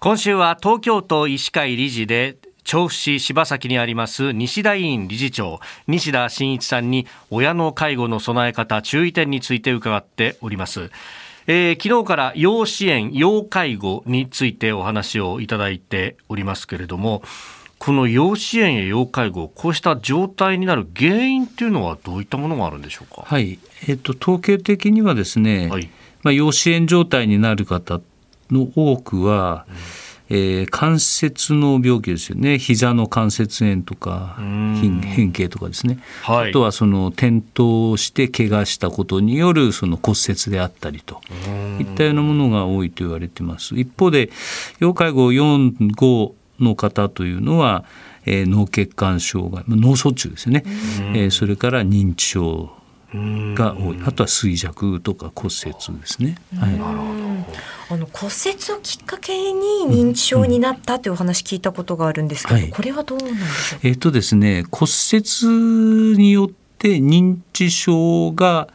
今週は東京都医師会理事で調布市柴崎にあります西田委員理事長。西田真一さんに親の介護の備え方注意点について伺っております、えー、昨日から要支援要介護についてお話をいただいておりますけれどもこの要支援や要介護こうした状態になる原因っていうのはどういったものがあるんでしょうか？はい、えっと、統計的にはですね、はい、まあ、要支援状態になる方の多くは、えー、関節の病気ですよね。膝の関節炎とか変形とかですね、はい、あとはその転倒して怪我したことによるその骨折であったりと。いったようなものが多いと言われてます。一方で要介護4、5の方というのは、えー、脳血管障害脳卒中ですね、えー、それから認知症が多い。あとは衰弱とか骨折ですね。はい、なるほどあの骨折をきっかけに認知症になったというお話聞いたことがあるんですけど、うんはい、これはどうなんでしょう？えっ、ー、とですね骨折によって認知症が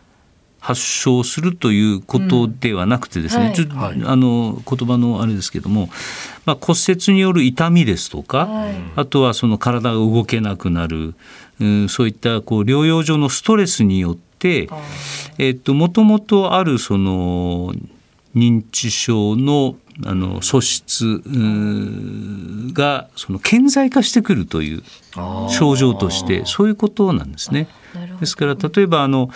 発症するということではなくてですね、うんはい、あの言葉のあれですけども、まあ、骨折による痛みですとか、はい、あとはその体が動けなくなる、うん、そういったこう療養上のストレスによって、えっと、もともとあるその認知症のあの素質がその顕在化してくるという症状としてそういうことなんですね。ですから例えばあの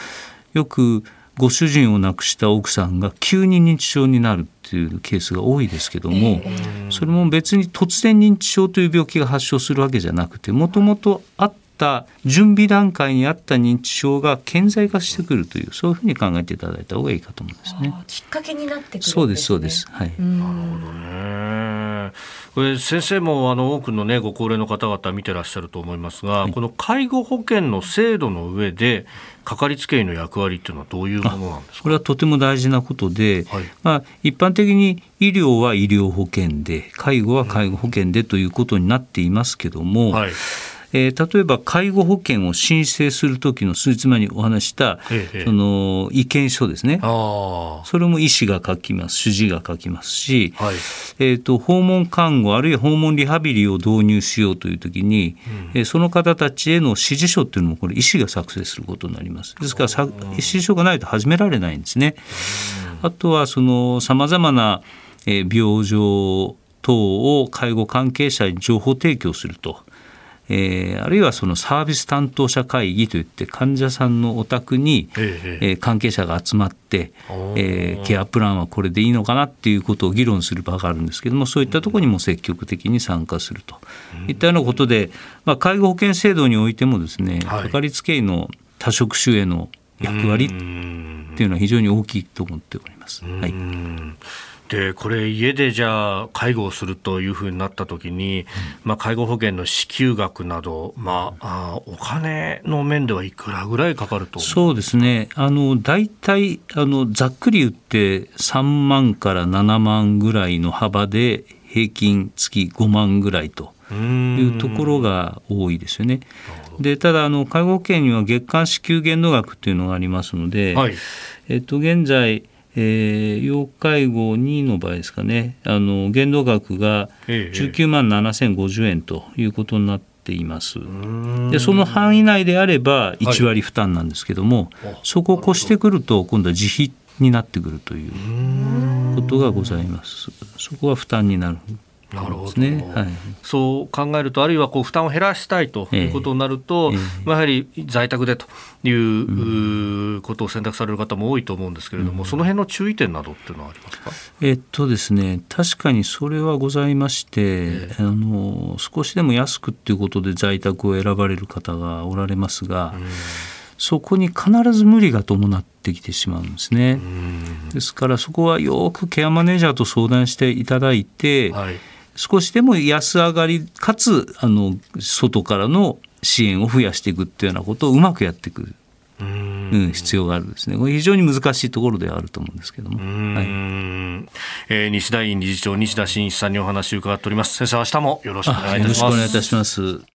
よくご主人を亡くした奥さんが急に認知症になるっていうケースが多いですけどもそれも別に突然認知症という病気が発症するわけじゃなくてもともとあった準備段階にあった認知症が顕在化してくるというそういうふうに考えていただいた方がいいかと思うんですね。きっかけになってくる、そうですそうです。はい。なるほどね。これ先生もあの多くのねご高齢の方々見てらっしゃると思いますが、はい、この介護保険の制度の上でかかりつけ医の役割っていうのはどういうものなんですか。これはとても大事なことで、はい、まあ一般的に医療は医療保険で介護は介護保険でということになっていますけども。はいえー、例えば介護保険を申請する時の数日前にお話した、ええ、その意見書ですね。それも医師が書きます主治医が書きますし、はい、えーと、訪問看護あるいは訪問リハビリを導入しようという時に、うん、えー、その方たちへの指示書っていうのもこれ医師が作成することになります。ですから指示書がないと始められないんですね。あとはそのさまざまな病状等を介護関係者に情報提供すると。えー、あるいはそのサービス担当者会議といって患者さんのお宅に、ええー、関係者が集まって、えー、ケアプランはこれでいいのかなっていうことを議論する場があるんですけどもそういったところにも積極的に参加すると。いったようなことで、まあ、介護保険制度においてもですね、かかりつけ医の多職種への役割っていうのは非常に大きいと思っております。はい。でこれ家でじゃあ介護をするというふうになった時に、まあ、介護保険の支給額など、まあ、あお金の面ではいくらぐらいかかるとそうですね。あの大体あのざっくり言って3万から7万ぐらいの幅で平均月5万ぐらいというところが多いですよね。でただあの介護保険には月間支給限度額というのがありますので、はい、えっと、現在えー、要介護2の場合ですかね。あの限度額が19万7050円ということになっています、でその範囲内であれば1割負担なんですけども、はい、そこを越してくると今度は自費になってくるということがございます。そこは負担になるなるほど、ね。はい、そう考えると、あるいはこう負担を減らしたいということになると、えー、やはり在宅でということを選択される方も多いと思うんですけれども、うん、その辺の注意点などっていうのはありますか、えっとですね、確かにそれはございまして、えー、あの少しでも安くっていうことで在宅を選ばれる方がおられますが、うん。そこに必ず無理が伴ってきてしまうんですね。ですからそこはよくケアマネージャーと相談していただいて、はい少しでも安上がりかつあの外からの支援を増やしていくっていうようなことをうまくやっていく。うん、必要があるですね。これ非常に難しいところではあると思うんですけども。はい、えー、西田院理事長西田真一さんにお話を伺っております。先生明日もよろしくお願いいたします。よろしくお願いいたします。